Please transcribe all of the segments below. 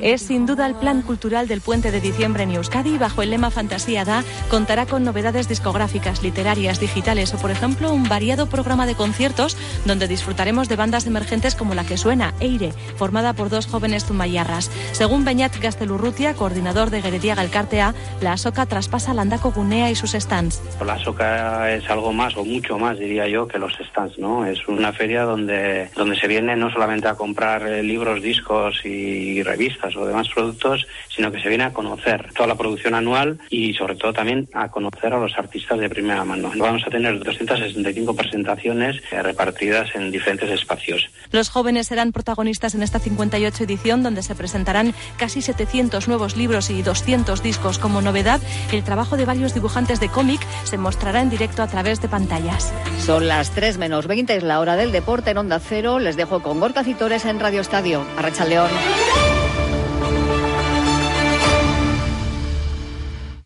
Es sin duda el plan cultural del puente de diciembre en Euskadi bajo el lema Fantasía Da contará con novedades discográficas, literarias, digitales o por ejemplo un variado programa de conciertos donde disfrutaremos de bandas emergentes como la que suena, Eire, formada por dos jóvenes zumayarras. Según Beñat Gastelurrutia, coordinador de Geredia Galcartea, la SOCA traspasa Landaco Gunea y sus stands. La SOCA es algo más o mucho más, diría yo, que los stands, ¿no? Es una feria donde, donde se viene no solamente a comprar eh, libros, discos y revistas o demás productos, sino que se viene a conocer toda la producción anual y sobre todo también a conocer a los artistas de primera mano. Vamos a tener 265 presentaciones eh, repartidas en diferentes espacios. Los jóvenes serán protagonistas en esta 58 edición donde se presentarán casi 700 nuevos libros y 200 discos. Como novedad, el trabajo de varios dibujantes de cómic se mostrará en directo a través de pantallas. Son las 3 menos 20, es la hora del deporte en Onda Cero. Les dejo con Gorka Citores en Radio Estadio. Arracha León.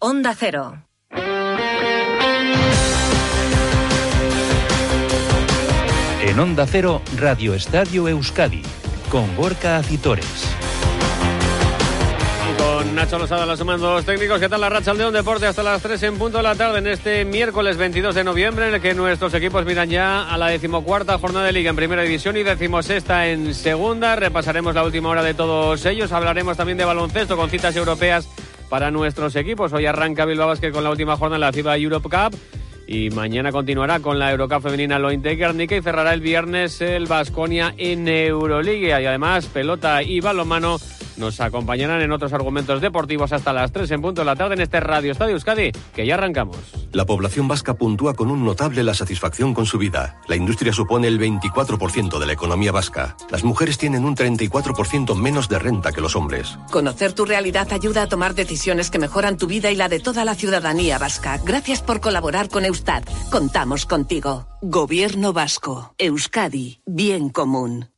Onda Cero. En Onda Cero, Radio Estadio Euskadi, con Gorka Acitores. Con Nacho Lozada, los mandos técnicos. ¿Qué tal la racha al León Deporte hasta las 3 en punto de la tarde en este miércoles 22 de noviembre en el que nuestros equipos miran ya a la decimocuarta jornada de liga en primera división y decimosexta en segunda. Repasaremos la última hora de todos ellos. Hablaremos también de baloncesto con citas europeas para nuestros equipos. Hoy arranca Bilbao Basket con la última jornada en la FIBA Europe Cup. Y mañana continuará con la Eurocup femenina Lointe y cerrará el viernes el Vasconia en Euroliga. Y además, pelota y balonmano nos acompañarán en otros argumentos deportivos hasta las 3 en punto de la tarde en este Radio Estadio Euskadi, que ya arrancamos. La población vasca puntúa con un notable la satisfacción con su vida. La industria supone el 24% de la economía vasca. Las mujeres tienen un 34% menos de renta que los hombres. Conocer tu realidad ayuda a tomar decisiones que mejoran tu vida y la de toda la ciudadanía vasca. Gracias por colaborar con Eustad. Contamos contigo. Gobierno vasco. Euskadi. Bien común.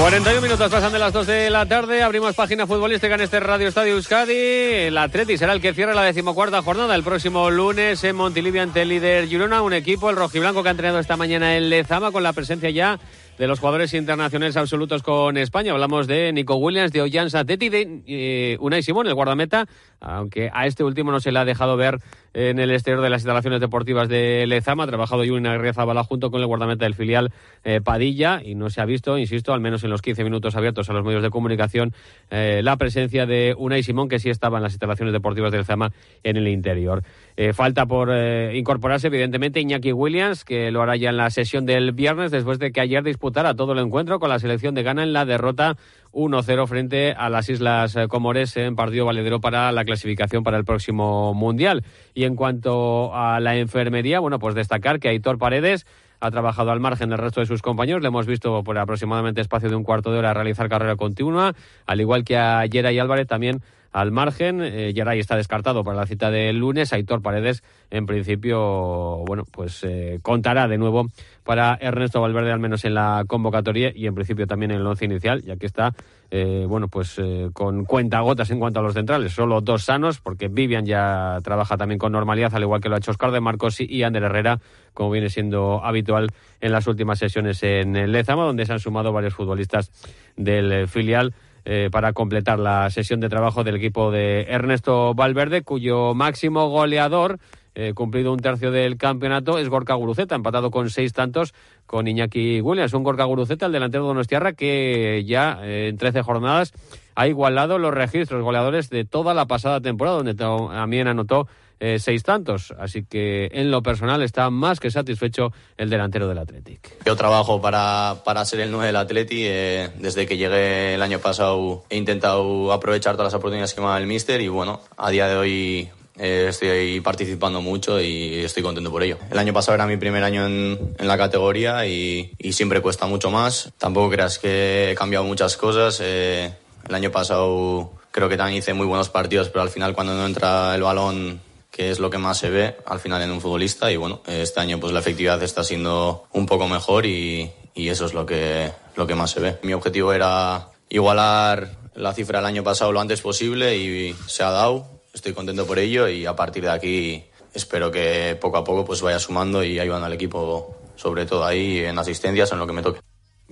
41 minutos pasan de las 2 de la tarde. Abrimos página futbolística en este Radio Estadio Euskadi. El Atleti será el que cierra la decimocuarta jornada el próximo lunes en Montilivia ante el líder Girona. Un equipo, el rojiblanco, que ha entrenado esta mañana en Lezama con la presencia ya de los jugadores internacionales absolutos con España. Hablamos de Nico Williams, de Ollán Sateti, de eh, Unai Simón, el guardameta, aunque a este último no se le ha dejado ver en el exterior de las instalaciones deportivas de Lezama. Ha trabajado Yuna Bala junto con el guardameta del filial eh, Padilla y no se ha visto, insisto, al menos en los 15 minutos abiertos a los medios de comunicación, eh, la presencia de Unai Simón, que sí estaba en las instalaciones deportivas de Lezama en el interior. Eh, falta por incorporarse, evidentemente, Iñaki Williams, que lo hará ya en la sesión del viernes, después de que ayer disputara todo el encuentro con la selección de Ghana en la derrota 1-0 frente a las Islas Comores en partido valedero para la clasificación para el próximo Mundial. Y en cuanto a la enfermería, bueno, pues destacar que Aitor Paredes ha trabajado al margen del resto de sus compañeros. Le hemos visto por aproximadamente espacio de un cuarto de hora realizar carrera continua, al igual que a Yera y Álvarez también al margen. Eh, está descartado para la cita del lunes. Aitor Paredes, en principio, bueno, pues eh, contará de nuevo para Ernesto Valverde, al menos en la convocatoria y en principio también en el once inicial, ya que está, eh, bueno, pues eh, con cuentagotas en cuanto a los centrales. Solo dos sanos, porque Vivian ya trabaja también con normalidad, al igual que lo ha hecho Oscar de Marcos y Ander Herrera, como viene siendo habitual en las últimas sesiones en Lezama, donde se han sumado varios futbolistas del filial eh, para completar la sesión de trabajo del equipo de Ernesto Valverde, cuyo máximo goleador, eh, cumplido un tercio del campeonato, es Gorka Guruceta, empatado con seis tantos con Iñaki Williams. Un Gorka Guruceta, el delantero de Donostiarra, que ya eh, en 13 jornadas ha igualado los registros goleadores de toda la pasada temporada, donde también anotó eh, seis tantos. Así que en lo personal está más que satisfecho el delantero del Athletic. Yo trabajo para, para ser el 9 del Athletic. Eh, desde que llegué el año pasado he intentado aprovechar todas las oportunidades que me da el míster y bueno, a día de hoy eh, estoy participando mucho y estoy contento por ello. El año pasado era mi primer año en, en la categoría y, y, siempre cuesta mucho más. Tampoco creas que he cambiado muchas cosas. el año pasado creo que también hice muy buenos partidos, pero al final cuando no entra el balón que es lo que más se ve al final en un futbolista y bueno, este año pues la efectividad está siendo un poco mejor y, y eso es lo que, lo que más se ve. Mi objetivo era igualar la cifra del año pasado lo antes posible y se ha dado, estoy contento por ello y a partir de aquí espero que poco a poco pues vaya sumando y ayudando al equipo, sobre todo ahí en asistencias, en lo que me toque.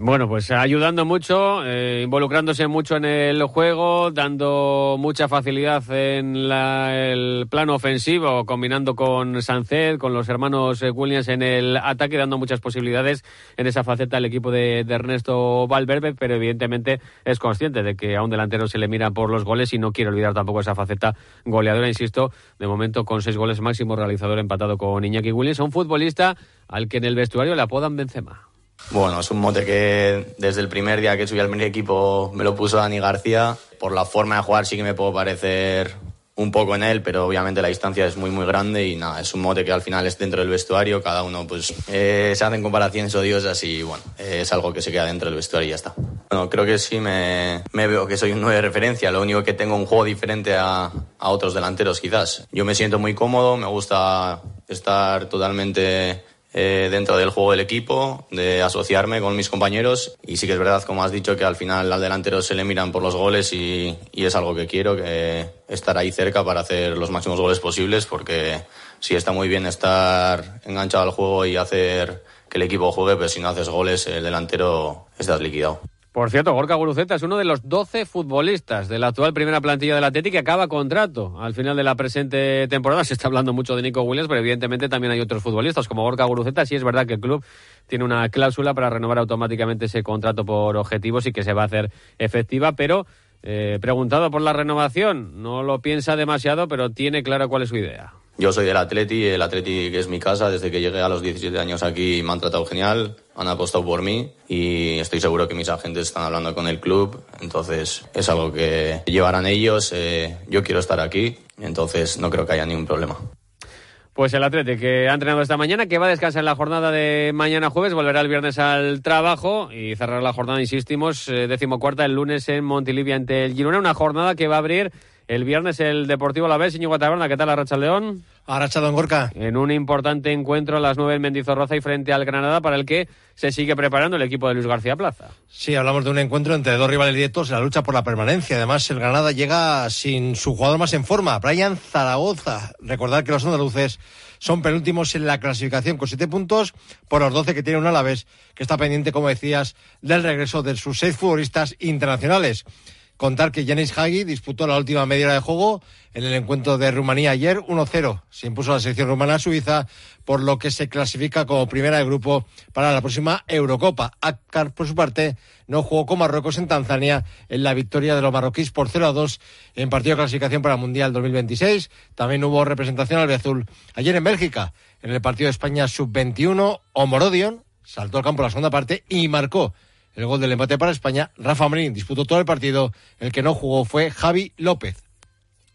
Bueno, pues ayudando mucho, eh, involucrándose mucho en el juego, dando mucha facilidad en el plano ofensivo, combinando con Sanced, con los hermanos eh, Williams en el ataque, dando muchas posibilidades en esa faceta al equipo de, Ernesto Valverde, pero evidentemente es consciente de que a un delantero se le mira por los goles y no quiere olvidar tampoco esa faceta goleadora, insisto, de momento con seis goles máximo realizador empatado con Iñaki Williams, un futbolista al que en el vestuario le apodan Benzema. Bueno, es un mote que desde el primer día que subí al primer equipo me lo puso Dani García. Por la forma de jugar sí que me puedo parecer un poco en él, pero obviamente la distancia es muy muy grande y nada, es un mote que al final es dentro del vestuario, cada uno pues eh, se hacen comparaciones odiosas y bueno, es algo que se queda dentro del vestuario y ya está. Bueno, creo que sí me, veo que soy un 9 de referencia, lo único que tengo un juego diferente a otros delanteros quizás. Yo me siento muy cómodo, me gusta estar totalmente eh, dentro del juego del equipo, de asociarme con mis compañeros. Y sí que es verdad, como has dicho, que al final al delantero se le miran por los goles y, es algo que quiero, que estar ahí cerca para hacer los máximos goles posibles, porque sí está muy bien estar enganchado al juego y hacer que el equipo juegue, pero si no haces goles, el delantero estás liquidado. Por cierto, Gorka Guruceta es uno de los 12 futbolistas de la actual primera plantilla del Atlético que acaba contrato al final de la presente temporada. Se está hablando mucho de Nico Williams, pero evidentemente también hay otros futbolistas como Gorka Guruceta. Sí es verdad que el club tiene una cláusula para renovar automáticamente ese contrato por objetivos y que se va a hacer efectiva, pero eh, preguntado por la renovación, no lo piensa demasiado, pero tiene claro cuál es su idea. Yo soy del Atleti, el Atleti que es mi casa, desde que llegué a los 17 años aquí me han tratado genial, han apostado por mí y estoy seguro que mis agentes están hablando con el club, entonces es algo que llevarán ellos, eh, yo quiero estar aquí, entonces no creo que haya ningún problema. Pues el Atleti que ha entrenado esta mañana, que va a descansar en la jornada de mañana jueves, volverá el viernes al trabajo y cerrará la jornada, insistimos, eh, decimocuarta el lunes en Montilivia ante el Girona, una jornada que va a abrir el viernes el Deportivo La Vez, Taberna, ¿qué tal Arracha León? Arracha Don Gorka. En un importante encuentro a las nueve en Mendizorroza y frente al Granada para el que se sigue preparando el equipo de Luis García Plaza. Sí, hablamos de un encuentro entre dos rivales directos en la lucha por la permanencia. Además, el Granada llega sin su jugador más en forma, Brian Zaragoza. Recordar que los andaluces son penúltimos en la clasificación con siete puntos por los doce que tiene un Alavés, que está pendiente, como decías, del regreso de sus seis futbolistas internacionales. Contar que Janis Hagi disputó la última media hora de juego en el encuentro de Rumanía ayer 1-0. Se impuso la selección rumana a Suiza, por lo que se clasifica como primera de grupo para la próxima Eurocopa. Akkar, por su parte, no jugó con Marruecos en Tanzania en la victoria de los marroquíes por 0-2 en partido de clasificación para el Mundial 2026. También hubo representación al Azul ayer en Bélgica, en el partido de España sub-21. Omorodion saltó al campo la segunda parte y marcó el gol del empate para España. Rafa Marín disputó todo el partido. El que no jugó fue Javi López.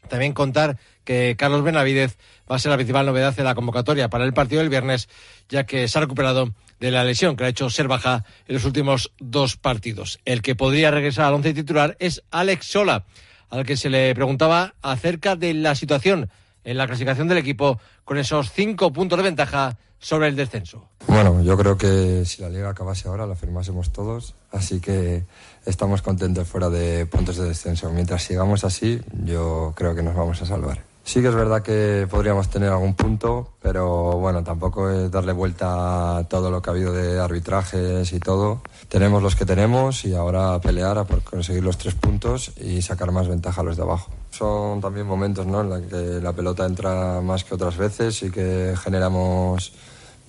También contar que Carlos Benavidez va a ser la principal novedad de la convocatoria para el partido del viernes, ya que se ha recuperado de la lesión que ha hecho ser baja en los últimos dos partidos. El que podría regresar al once titular es Alex Sola, al que se le preguntaba acerca de la situación en la clasificación del equipo con esos cinco puntos de ventaja sobre el descenso. Bueno, yo creo que si la liga acabase ahora la firmásemos todos, así que estamos contentos fuera de puntos de descenso. Mientras sigamos así, yo creo que nos vamos a salvar. Sí que es verdad que podríamos tener algún punto, pero bueno, tampoco es darle vuelta a todo lo que ha habido de arbitrajes y todo. Tenemos los que tenemos y ahora pelear a conseguir los tres puntos y sacar más ventaja a los de abajo. Son también momentos ¿no? en los que la pelota entra más que otras veces y que generamos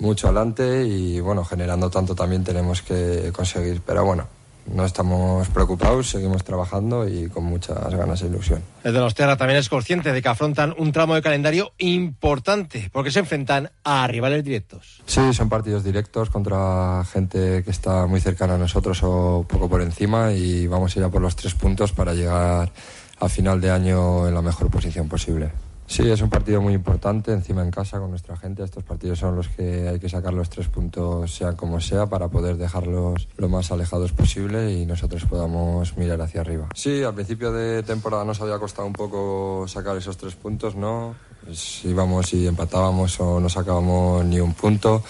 mucho adelante y bueno, generando tanto también tenemos que conseguir. Pero bueno, no estamos preocupados, seguimos trabajando y con muchas ganas e ilusión. El de los Terra también es consciente de que afrontan un tramo de calendario importante porque se enfrentan a rivales directos. Sí, son partidos directos contra gente que está muy cercana a nosotros o poco por encima y vamos a ir a por los tres puntos para llegar a final de año en la mejor posición posible. Sí, es un partido muy importante, encima en casa con nuestra gente. Estos partidos son los que hay que sacar los tres puntos, sea como sea, para poder dejarlos lo más alejados posible y nosotros podamos mirar hacia arriba. Sí, al principio de temporada nos había costado un poco sacar esos tres puntos, ¿no? Pues íbamos y empatábamos o no sacábamos ni un punto.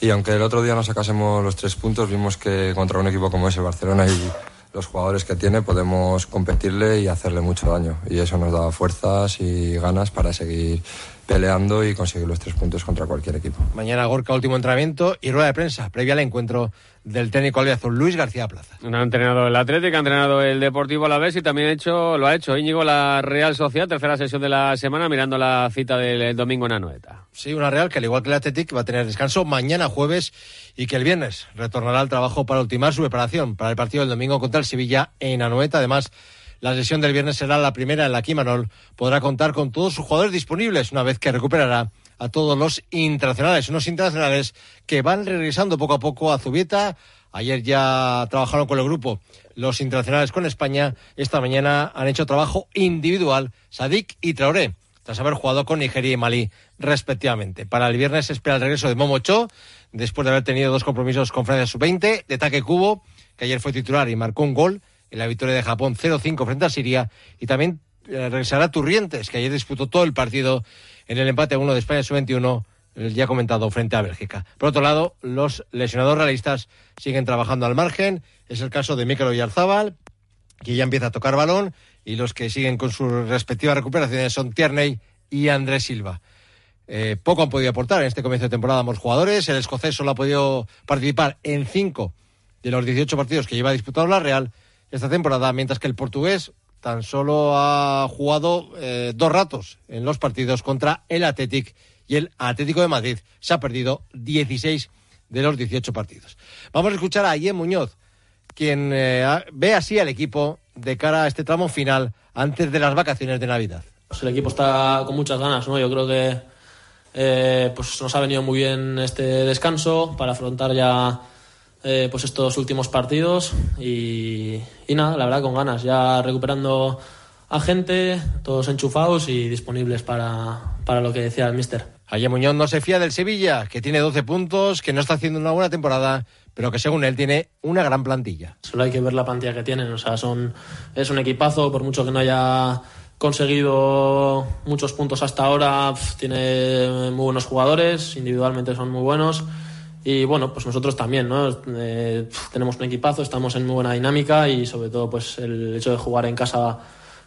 Y aunque el otro día no sacásemos los tres puntos, vimos que contra un equipo como es el Barcelona y los jugadores que tiene podemos competirle y hacerle mucho daño. Y eso nos da fuerzas y ganas para seguir peleando y conseguir los tres puntos contra cualquier equipo. Mañana Gorka, último entrenamiento y rueda de prensa previa al encuentro del técnico albiazul Luis García Plaza. Ha entrenado el Atlético, ha entrenado el Deportivo a la vez y también ha hecho, lo ha hecho Íñigo la Real Sociedad, tercera sesión de la semana, mirando la cita del domingo en Anoeta. Sí, una Real que al igual que el Atlético va a tener descanso mañana jueves y que el viernes retornará al trabajo para ultimar su preparación para el partido del domingo contra el Sevilla en Anoeta. Además, la sesión del viernes será la primera en la que Imanol podrá contar con todos sus jugadores disponibles una vez que recuperará a todos los internacionales, unos internacionales que van regresando poco a poco a Zubieta. Ayer ya trabajaron con el grupo los internacionales con España. Esta mañana han hecho trabajo individual Sadik y Traoré, tras haber jugado con Nigeria y Malí, respectivamente. Para el viernes se espera el regreso de Momocho, después de haber tenido dos compromisos con Francia Sub-20, de Taque Cubo, que ayer fue titular y marcó un gol en la victoria de Japón 0-5 frente a Siria, y también eh, regresará Turrientes, que ayer disputó todo el partido en el empate 1 de España sub-21, ya comentado, frente a Bélgica. Por otro lado, los lesionados realistas siguen trabajando al margen. Es el caso de Mikel Oyarzábal, que ya empieza a tocar balón, y los que siguen con sus respectivas recuperaciones son Tierney y Andrés Silva. Eh, poco han podido aportar en este comienzo de temporada ambos jugadores. El escocés solo ha podido participar en cinco de los 18 partidos que lleva disputado la Real esta temporada, mientras que el portugués tan solo ha jugado eh, dos ratos en los partidos contra el Athletic y el Atlético de Madrid. Se ha perdido 16 de los 18 partidos. Vamos a escuchar a Ian Muñoz, quien eh, ve así al equipo de cara a este tramo final antes de las vacaciones de Navidad. Pues el equipo está con muchas ganas, ¿no? Yo creo que eh, pues nos ha venido muy bien este descanso para afrontar ya eh, pues estos últimos partidos y, y, nada, la verdad con ganas, ya recuperando a gente, todos enchufados y disponibles para, para lo que decía el mister. Ayer Muñoz no se fía del Sevilla, que tiene 12 puntos, que no está haciendo una buena temporada, pero que según él tiene una gran plantilla. Solo hay que ver la plantilla que tienen, o sea, son, es un equipazo, por mucho que no haya conseguido muchos puntos hasta ahora, tiene muy buenos jugadores, individualmente son muy buenos. Y bueno, pues nosotros también, ¿no? Eh, tenemos un equipazo, estamos en muy buena dinámica y sobre todo pues el hecho de jugar en casa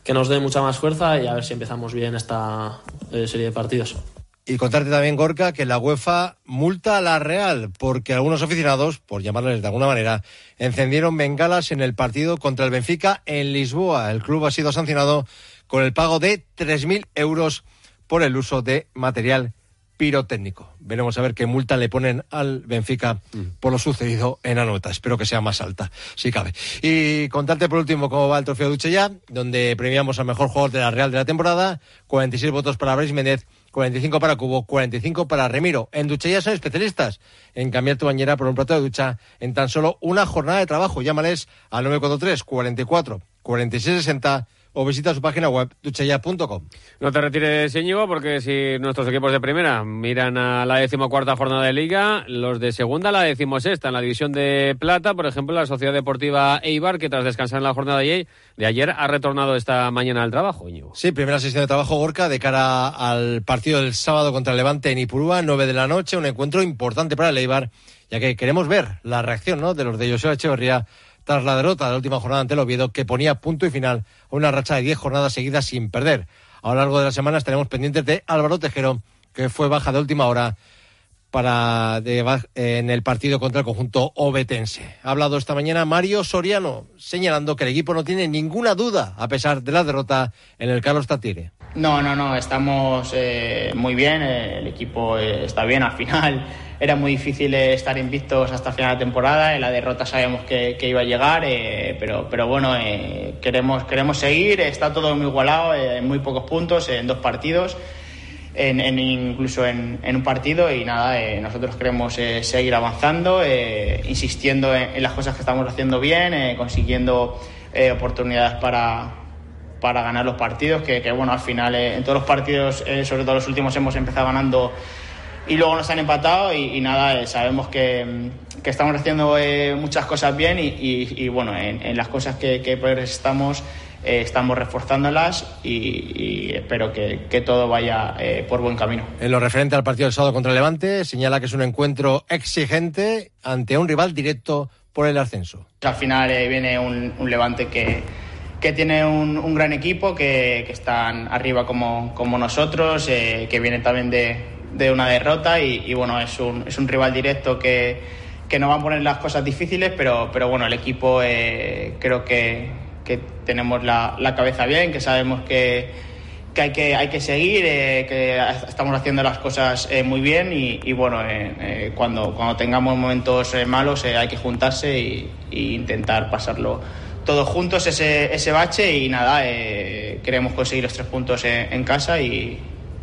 que nos dé mucha más fuerza y a ver si empezamos bien esta eh, serie de partidos. Y contarte también, Gorka, que la UEFA multa a la Real porque algunos aficionados, por llamarles de alguna manera, encendieron bengalas en el partido contra el Benfica en Lisboa. El club ha sido sancionado con el pago de 3.000 euros por el uso de material pirotécnico. Veremos a ver qué multa le ponen al Benfica por lo sucedido en Anoeta. Espero que sea más alta, si cabe. Y contarte por último cómo va el trofeo Duche ya, donde premiamos al mejor jugador de la Real de la temporada. 46 votos para Brais Méndez, 45 para Cubo, 45 para Remiro. En Duchella son especialistas en cambiar tu bañera por un plato de ducha en tan solo una jornada de trabajo. Llámales al 943 44 46 60 o visita su página web duchaya.com. No te retires, Íñigo, porque si nuestros equipos de primera miran a la decimocuarta jornada de Liga, los de segunda a la decimosexta en la división de plata, por ejemplo, la Sociedad Deportiva Eibar, que tras descansar en la jornada de ayer, ha retornado esta mañana al trabajo, Íñigo. Sí, primera sesión de trabajo, Gorka, de cara al partido del sábado contra el Levante en Ipurúa, nueve de la noche, un encuentro importante para el Eibar, ya que queremos ver la reacción ¿no? de los de José Echeverría tras la derrota de la última jornada ante el Oviedo, que ponía punto y final a una racha de 10 jornadas seguidas sin perder. A lo largo de la semana estaremos pendientes de Álvaro Tejero, que fue baja de última hora para en el partido contra el conjunto obetense. Ha hablado esta mañana Mario Soriano, señalando que el equipo no tiene ninguna duda a pesar de la derrota en el Carlos Tatire. No, no, no, estamos eh, muy bien, el equipo eh, está bien al final. Era muy difícil eh, estar invictos hasta el final de temporada, en la derrota sabemos que, iba a llegar, pero, pero bueno, queremos, queremos seguir, está todo muy igualado, en muy pocos puntos, en dos partidos en, incluso en, un partido y nada, eh, nosotros queremos eh, seguir avanzando, eh, insistiendo en, las cosas que estamos haciendo bien, consiguiendo oportunidades para, para ganar los partidos, que, bueno, al final en todos los partidos, sobre todo los últimos, hemos empezado ganando y luego nos han empatado y, nada, sabemos que, que, estamos haciendo muchas cosas bien y, y, bueno, en, las cosas que, que estamos eh, estamos reforzándolas y, espero que, todo vaya eh, por buen camino. En lo referente al partido del sábado contra el Levante, señala que es un encuentro exigente ante un rival directo por el ascenso. Al final eh, viene un, Levante que, que tiene un, gran equipo, que, están arriba como, como nosotros, eh, que viene también de, una derrota y, bueno, es un, es un rival directo que, que nos va a poner las cosas difíciles, pero, pero bueno, el equipo eh, creo que, que tenemos la, la, cabeza bien, que sabemos que, que, hay, que hay que seguir, eh, que estamos haciendo las cosas muy bien y, bueno, cuando, cuando tengamos momentos malos hay que juntarse e intentar pasarlo todos juntos ese, ese bache y nada, eh, queremos conseguir los tres puntos en, casa y,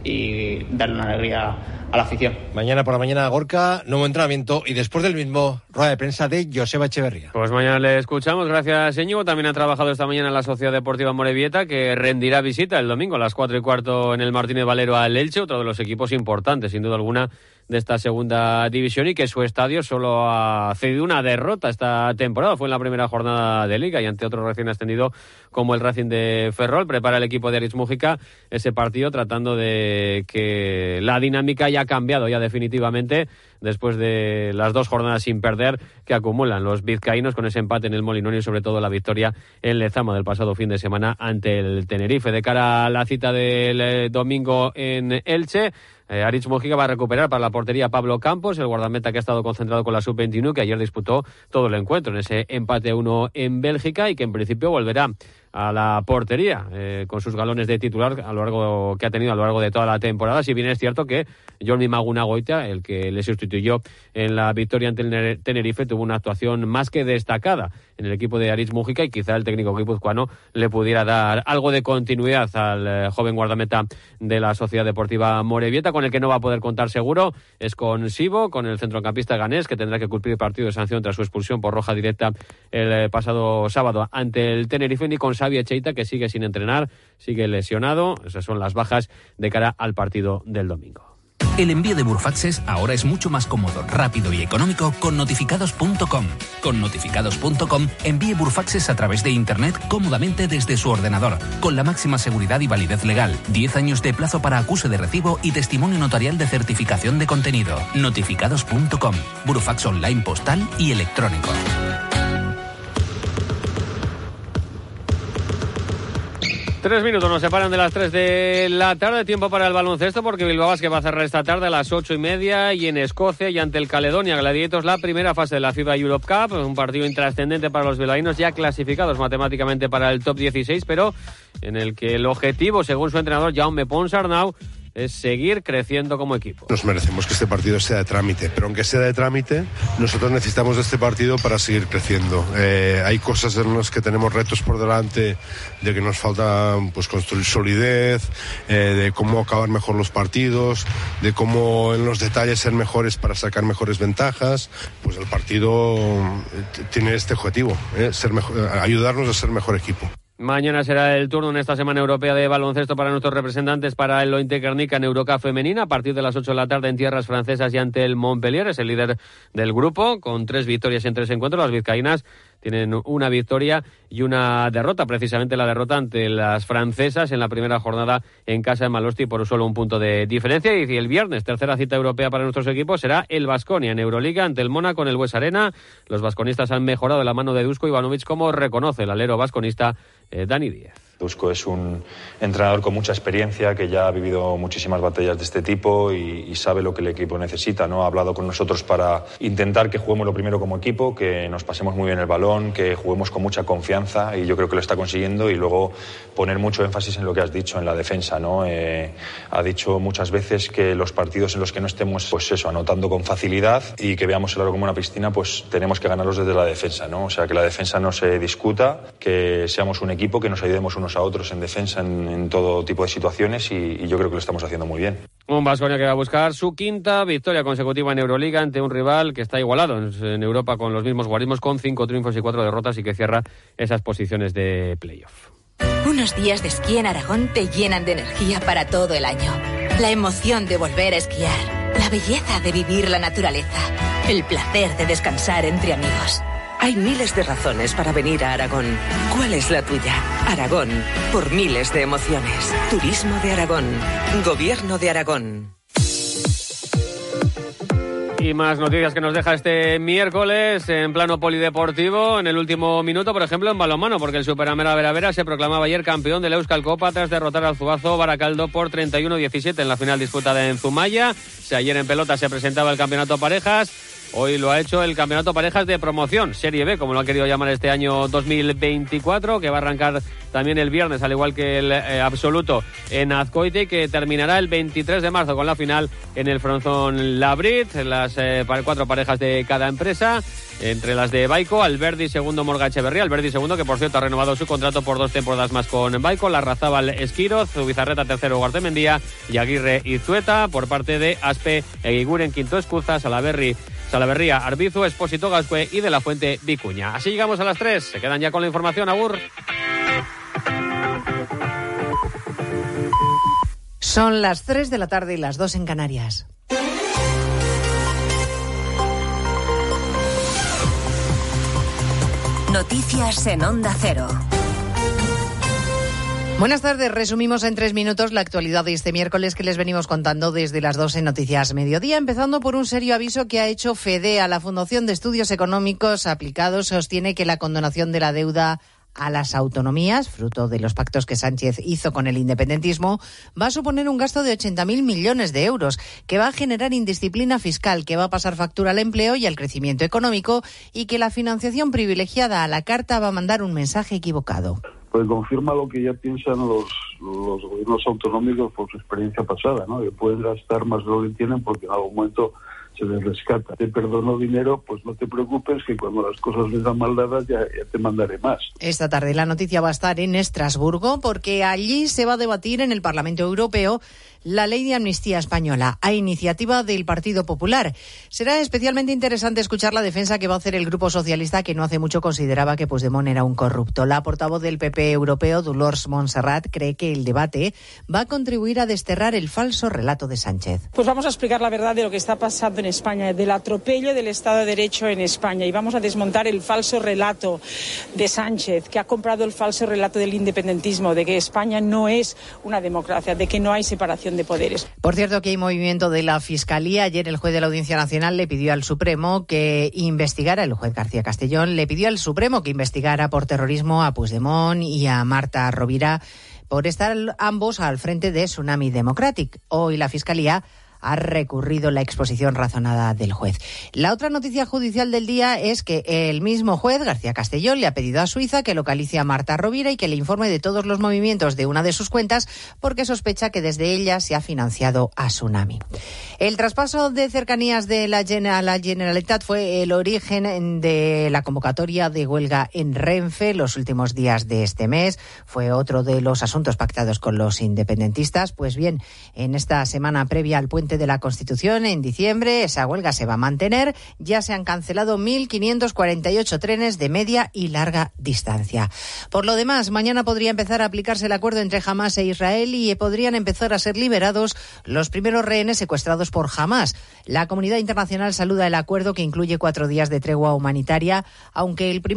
y, darle una alegría a la afición. Mañana por la mañana Gorka, nuevo entrenamiento y después del mismo rueda de prensa de Joseba Echeverría. Pues mañana le escuchamos, gracias Señor. También ha trabajado esta mañana en la Sociedad Deportiva Morevieta que rendirá visita el domingo a las cuatro y cuarto en el Martínez Valero al Elche, otro de los equipos importantes sin duda alguna de esta segunda división y que su estadio solo ha cedido una derrota esta temporada. Fue en la primera jornada de liga y ante otro recién ascendido como el Racing de Ferrol. Prepara el equipo de Aritz Mújica ese partido tratando de que la dinámica haya cambiado ya definitivamente después de las dos jornadas sin perder que acumulan los vizcaínos con ese empate en el Molinón y sobre todo la victoria en Lezama del pasado fin de semana ante el Tenerife. De cara a la cita del eh, domingo en Elche, eh, Aritz va a recuperar para la portería Pablo Campos, el guardameta que ha estado concentrado con la sub-21, que ayer disputó todo el encuentro en ese empate 1 en Bélgica y que en principio volverá a la portería eh, con sus galones de titular a lo largo que ha tenido a lo largo de toda la temporada. Si bien es cierto que Jordi Maguna Goita, el que le sustituyó en la victoria ante el Tenerife, tuvo una actuación más que destacada en el equipo de Aritz Mújica y quizá el técnico guipuzcoano le pudiera dar algo de continuidad al eh, joven guardameta de la Sociedad Deportiva Morevieta, con el que no va a poder contar seguro es con Sibo, con el centrocampista ganés, que tendrá que cumplir partido de sanción tras su expulsión por roja directa el eh, pasado sábado ante el Tenerife, ni con Xavi Echeita, que sigue sin entrenar, sigue lesionado. Esas son las bajas de cara al partido del domingo. El envío de Burfaxes ahora es mucho más cómodo, rápido y económico con notificados.com. Con notificados.com envíe Burfaxes a través de Internet cómodamente desde su ordenador, con la máxima seguridad y validez legal, 10 años de plazo para acuse de recibo y testimonio notarial de certificación de contenido. Notificados.com. Burfax online postal y electrónico. Tres minutos nos separan de las tres de la tarde. Tiempo para el baloncesto porque Bilbao que va a cerrar esta tarde a las ocho y media y en Escocia y ante el Caledonia Gladiators la primera fase de la FIBA Europe Cup. Un partido intrascendente para los bilbaínos ya clasificados matemáticamente para el top 16, pero en el que el objetivo, según su entrenador Jaume Ponsarnau, es seguir creciendo como equipo. Nos merecemos que este partido sea de trámite, pero aunque sea de trámite, nosotros necesitamos de este partido para seguir creciendo. Eh, hay cosas en las que tenemos retos por delante, de que nos falta pues, construir solidez, eh, de cómo acabar mejor los partidos, de cómo en los detalles ser mejores para sacar mejores ventajas. Pues el partido eh, tiene este objetivo, ser ayudarnos a ser mejor equipo. Mañana será el turno en esta semana europea de baloncesto para nuestros representantes para el Lointe Guernica en Eurocup femenina a partir de las 8 de la tarde en tierras francesas y ante el Montpellier. Es el líder del grupo con tres victorias en tres encuentros. Las vizcaínas tienen una victoria y una derrota, precisamente la derrota ante las francesas en la primera jornada en casa de Malosti por solo un punto de diferencia. Y el viernes, tercera cita europea para nuestros equipos, será el Vasconia en Euroliga ante el Mónaco en el Bues Arena. Los vasconistas han mejorado la mano de Dusko Ivanovic, como reconoce el alero vasconista eh, Dani Díaz. Dusko es un entrenador con mucha experiencia que ya ha vivido muchísimas batallas de este tipo y, sabe lo que el equipo necesita. ¿no? Ha hablado con nosotros para intentar que juguemos lo primero como equipo, que nos pasemos muy bien el balón, que juguemos con mucha confianza y yo creo que lo está consiguiendo y luego poner mucho énfasis en lo que has dicho en la defensa. ¿no? Eh, ha dicho muchas veces que los partidos en los que no estemos pues eso, anotando con facilidad y que veamos el aro como una piscina, pues tenemos que ganarlos desde la defensa. ¿no? O sea, que la defensa no se discuta, que seamos un equipo, que nos ayudemos unos a otros en defensa en, todo tipo de situaciones y, yo creo que lo estamos haciendo muy bien. Un Vasconia que va a buscar su quinta victoria consecutiva en Euroliga ante un rival que está igualado en, Europa con los mismos guarismos, con cinco triunfos y cuatro derrotas y que cierra esas posiciones de playoff. Unos días de esquí en Aragón te llenan de energía para todo el año. La emoción de volver a esquiar, la belleza de vivir la naturaleza, el placer de descansar entre amigos. Hay miles de razones para venir a Aragón. ¿Cuál es la tuya? Aragón, por miles de emociones. Turismo de Aragón. Gobierno de Aragón. Y más noticias que nos deja este miércoles en plano polideportivo. En el último minuto, por ejemplo, en balonmano, porque el Superamera Veravera se proclamaba ayer campeón de la Euskal Copa tras derrotar al Zubazo Baracaldo por 31-17 en la final disputada en Zumaya. Si ayer en pelota se presentaba el campeonato parejas, Hoy lo ha hecho el Campeonato Parejas de Promoción, Serie B, como lo ha querido llamar este año 2024, que va a arrancar también el viernes, al igual que el eh, absoluto en Azcoite, que terminará el 23 de marzo con la final en el Fronzón Labrit, las eh, cuatro parejas de cada empresa. Entre las de Baico, Alberdi segundo Morga Echeverría, Alberdi segundo que por cierto ha renovado su contrato por dos temporadas más con Baico, la Razábal Esquiroz, Ubizarreta tercero Guartemendía y Aguirre Izueta por parte de Aspe, Eguiguren quinto Escuza, Salaberry Salaverría, Arbizu, Espósito Gascue y de la Fuente Vicuña. Así llegamos a las 3. Se quedan ya con la información, Agur. Son las 3 de la tarde y las 2 en Canarias. Noticias en Onda Cero. Buenas tardes. Resumimos en tres minutos la actualidad de este miércoles que les venimos contando desde las 12 en Noticias Mediodía, empezando por un serio aviso que ha hecho FEDE a la Fundación de Estudios Económicos Aplicados. Sostiene que la condonación de la deuda a las autonomías, fruto de los pactos que Sánchez hizo con el independentismo, va a suponer un gasto de 80.000 millones de euros, que va a generar indisciplina fiscal, que va a pasar factura al empleo y al crecimiento económico, y que la financiación privilegiada a la carta va a mandar un mensaje equivocado pues confirma lo que ya piensan los, los gobiernos autonómicos por su experiencia pasada, ¿no? que pueden gastar más de lo que tienen porque en algún momento se les rescata. Te perdono dinero, pues no te preocupes que cuando las cosas les dan mal dadas ya, ya, te mandaré más. Esta tarde la noticia va a estar en Estrasburgo porque allí se va a debatir en el Parlamento Europeo la ley de amnistía española a iniciativa del Partido Popular. Será especialmente interesante escuchar la defensa que va a hacer el Grupo Socialista, que no hace mucho consideraba que Puigdemont era un corrupto. La portavoz del PP europeo, Dolores Montserrat, cree que el debate va a contribuir a desterrar el falso relato de Sánchez. Pues vamos a explicar la verdad de lo que está pasando en España, del atropello del Estado de Derecho en España y vamos a desmontar el falso relato de Sánchez, que ha comprado el falso relato del independentismo, de que España no es una democracia, de que no hay separación de poderes. Por cierto, que hay movimiento de la Fiscalía. Ayer el juez de la Audiencia Nacional le pidió al Supremo que investigara, el juez García Castellón le pidió al Supremo que investigara por terrorismo a Puigdemont y a Marta Rovira por estar ambos al frente de Tsunami Democratic. Hoy la Fiscalía ha recurrido la exposición razonada del juez. La otra noticia judicial del día es que el mismo juez, García Castellón, le ha pedido a Suiza que localice a Marta Rovira y que le informe de todos los movimientos de una de sus cuentas porque sospecha que desde ella se ha financiado a Tsunami. El traspaso de cercanías de la, a la Generalitat fue el origen de la convocatoria de huelga en Renfe los últimos días de este mes. Fue otro de los asuntos pactados con los independentistas. Pues bien, en esta semana previa al de la Constitución en diciembre. Esa huelga se va a mantener. Ya se han cancelado 1.548 trenes de media y larga distancia. Por lo demás, mañana podría empezar a aplicarse el acuerdo entre Hamas e Israel y podrían empezar a ser liberados los primeros rehenes secuestrados por Hamas. La comunidad internacional saluda el acuerdo que incluye cuatro días de tregua humanitaria, aunque el primer